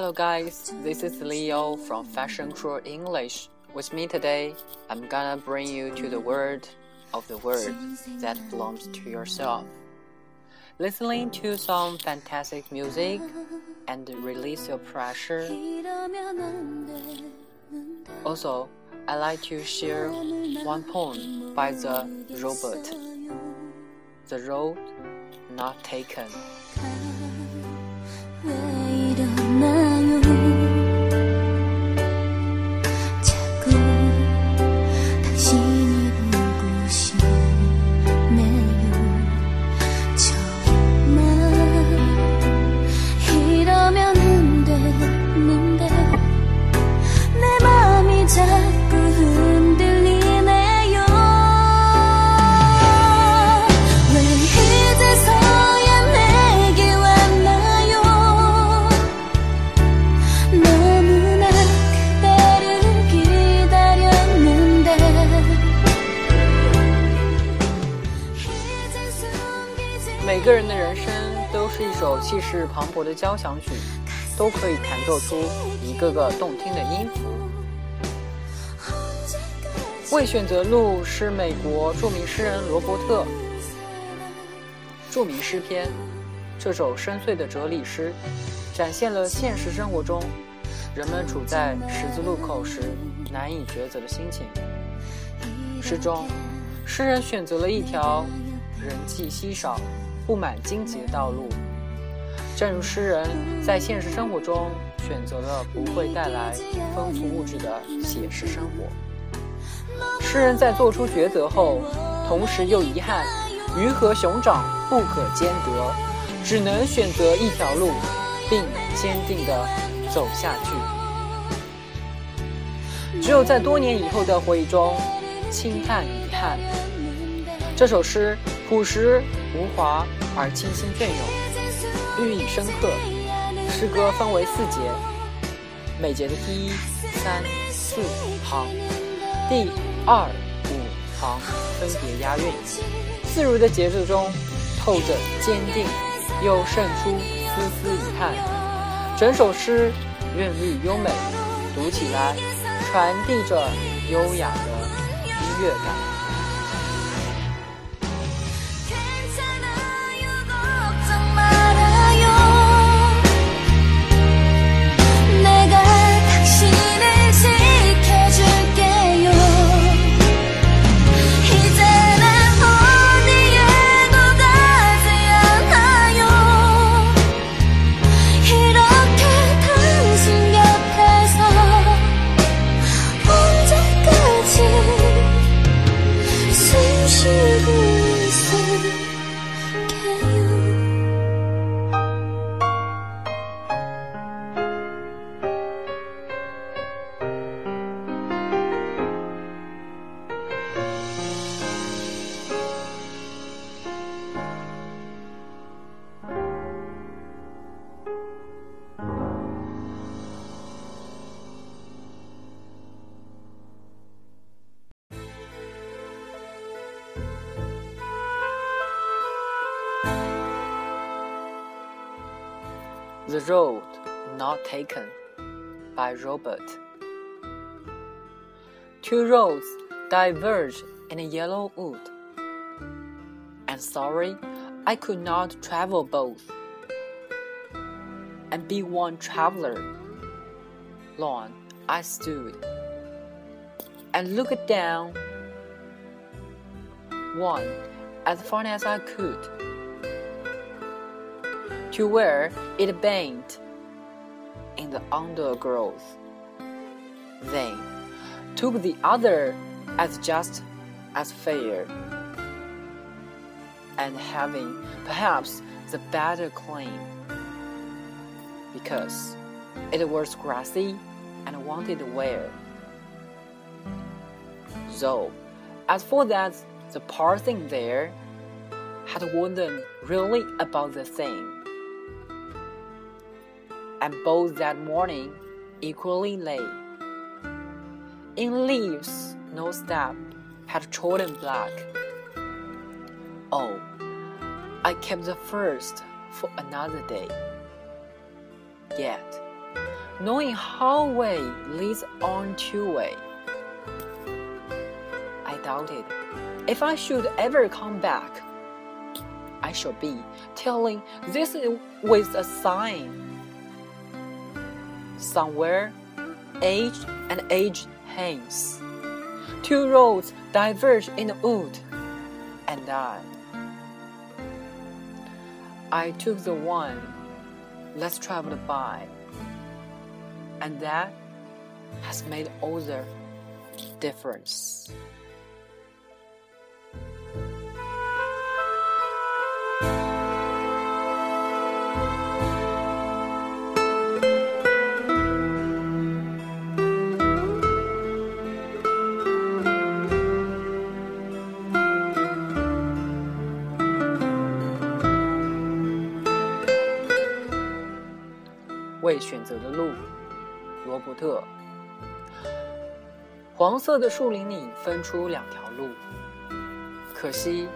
Hello guys, this is Leo from Fashion Crew English. With me today, I'm gonna bring you to the world of the word that belongs to yourself. Listening to some fantastic music and release your pressure. Also, I like to share one poem by the Robert. The road not taken. 每个人的人生都是一首气势磅礴的交响曲，都可以弹奏出一个个动听的音符。为选择路是美国著名诗人罗伯特著名诗篇。这首深邃的哲理诗，展现了现实生活中人们处在十字路口时难以抉择的心情。诗中，诗人选择了一条人迹稀少。布满荆棘的道路，正如诗人在现实生活中选择了不会带来丰富物质的写实生活。诗人在做出抉择后，同时又遗憾鱼和熊掌不可兼得，只能选择一条路，并坚定地走下去。只有在多年以后的回忆中轻叹遗憾。这首诗朴实无华。而清新隽永，寓意深刻。诗歌分为四节，每节的第一、三、四行，第二、五行分别押韵。自如的节奏中透着坚定，又渗出丝丝遗憾。整首诗韵律优美，读起来传递着优雅的音乐感。The Road Not Taken by Robert. Two roads diverge in a yellow wood. And sorry, I could not travel both. And be one traveler. Long I stood and looked down, one as far as I could to where it bent in the undergrowth. Then took the other as just as fair, and having perhaps the better claim, because it was grassy and wanted wear. Though, as for that, the parsing there had wasn't really about the same and both that morning equally lay. In leaves no step had trodden black. Oh, I kept the first for another day. Yet knowing how way leads on to way. I doubted if I should ever come back. I shall be telling this with a sign. Somewhere, age and age hence. Two roads diverge in the wood, and I. I took the one less traveled by, and that has made all the difference. 选择的路，罗伯特。黄色的树林里分出两条路，可惜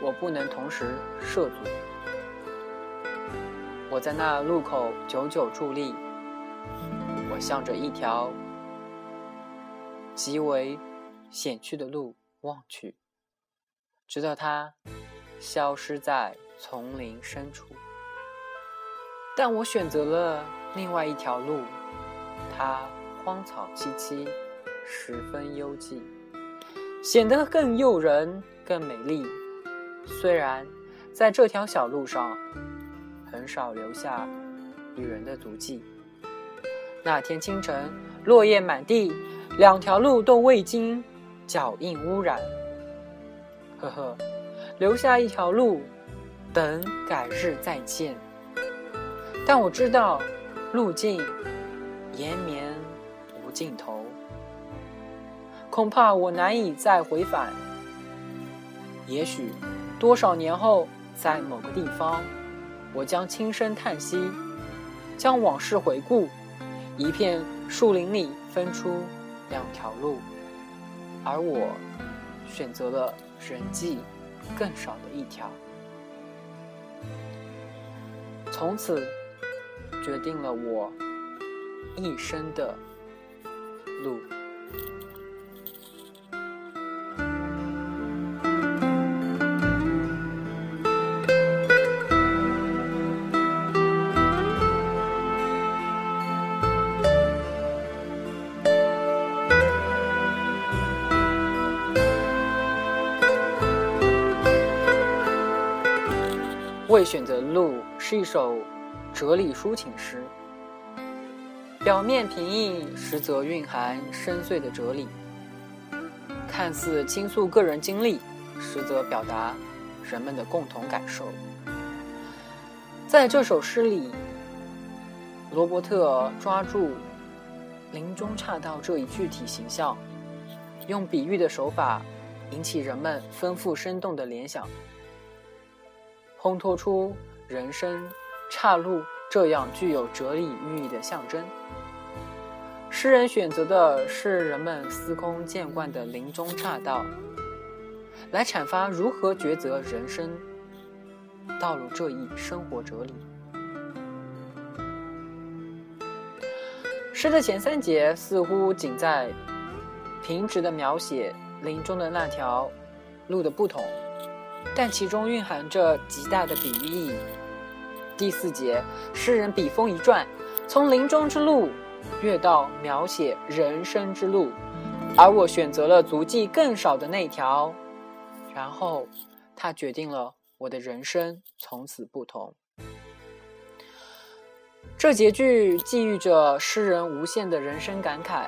我不能同时涉足。我在那路口久久伫立，我向着一条极为险峻的路望去，直到它消失在丛林深处。但我选择了。另外一条路，它荒草萋萋，十分幽寂，显得更诱人、更美丽。虽然在这条小路上，很少留下女人的足迹。那天清晨，落叶满地，两条路都未经脚印污染。呵呵，留下一条路，等改日再见。但我知道。路径延绵无尽头，恐怕我难以再回返。也许多少年后，在某个地方，我将轻声叹息，将往事回顾。一片树林里分出两条路，而我选择了人迹更少的一条。从此。决定了我一生的路。未选择路是一首。哲理抒情诗，表面平易，实则蕴含深邃的哲理；看似倾诉个人经历，实则表达人们的共同感受。在这首诗里，罗伯特抓住林中岔道这一具体形象，用比喻的手法引起人们丰富生动的联想，烘托出人生。岔路这样具有哲理寓意的象征，诗人选择的是人们司空见惯的林中岔道，来阐发如何抉择人生道路这一生活哲理。诗的前三节似乎仅在平直的描写林中的那条路的不同，但其中蕴含着极大的比喻意义。第四节，诗人笔锋一转，从林中之路跃到描写人生之路，而我选择了足迹更少的那条。然后，他决定了我的人生从此不同。这节句寄寓着诗人无限的人生感慨，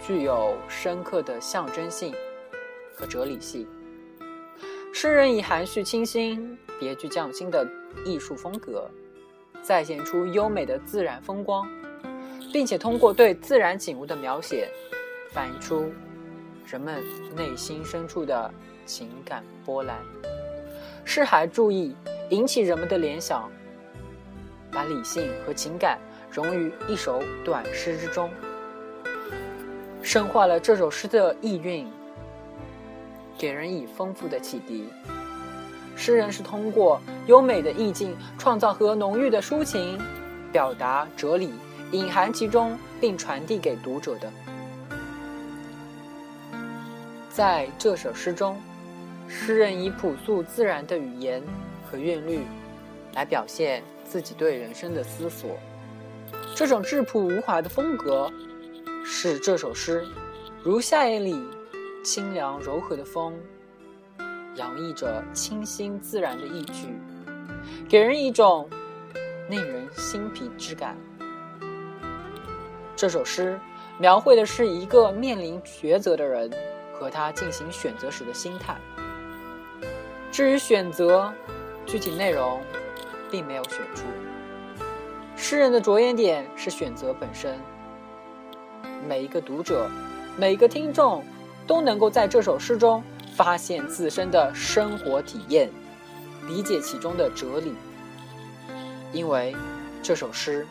具有深刻的象征性和哲理性。诗人以含蓄清新、别具匠心的艺术风格，再现出优美的自然风光，并且通过对自然景物的描写，反映出人们内心深处的情感波澜。诗还注意引起人们的联想，把理性和情感融于一首短诗之中，深化了这首诗的意蕴。给人以丰富的启迪。诗人是通过优美的意境创造和浓郁的抒情，表达哲理隐含其中并传递给读者的。在这首诗中，诗人以朴素自然的语言和韵律，来表现自己对人生的思索。这种质朴无华的风格，使这首诗如夏夜里清凉柔和的风，洋溢着清新自然的意趣，给人一种令人心脾之感。这首诗描绘的是一个面临抉择的人和他进行选择时的心态。至于选择，具体内容并没有选出。诗人的着眼点是选择本身。每一个读者，每一个听众，都能够在这首诗中发现自身的生活体验，理解其中的哲理。因为这首诗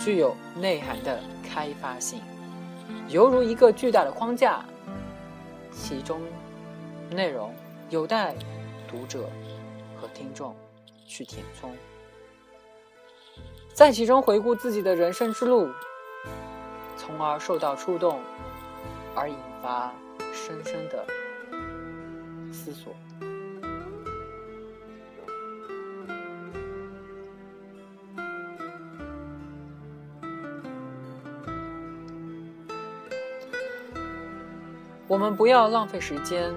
具有内涵的开发性，犹如一个巨大的框架，其中内容有待读者和听众去填充。在其中回顾自己的人生之路，从而受到触动，而引发深深的思索。我们不要浪费时间，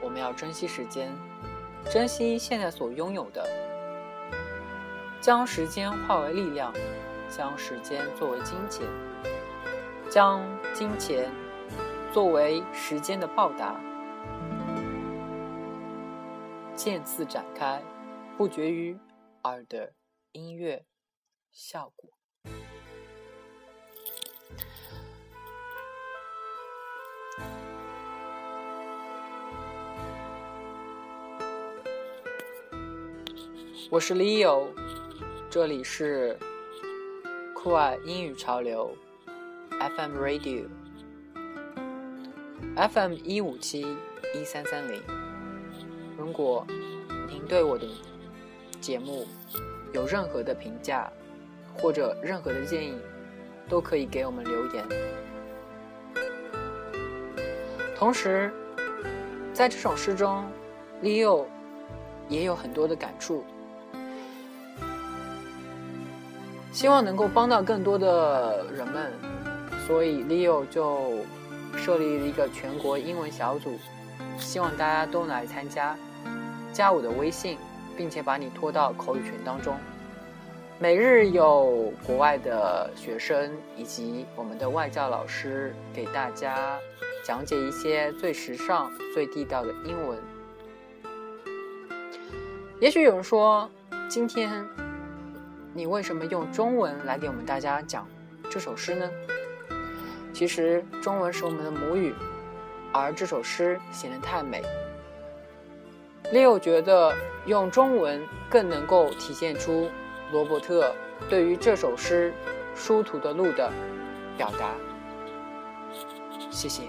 我们要珍惜时间，珍惜现在所拥有的。将时间化为力量，将时间作为金钱，将金钱作为时间的报答，渐次展开，不绝于耳的音乐效果。我是 Leo。这里是酷爱英语潮流 FM Radio，FM 一五七一三三零。如果您对我的节目有任何的评价或者任何的建议，都可以给我们留言。同时，在这首诗中，Leo 也有很多的感触。希望能够帮到更多的人们，所以 Leo 就设立了一个全国英文小组，希望大家都来参加，加我的微信，并且把你拖到口语群当中。每日有国外的学生以及我们的外教老师给大家讲解一些最时尚、最地道的英文。也许有人说，今天。你为什么用中文来给我们大家讲这首诗呢？其实中文是我们的母语，而这首诗显得太美。Leo 觉得用中文更能够体现出罗伯特对于这首诗《殊途的路》的表达。谢谢。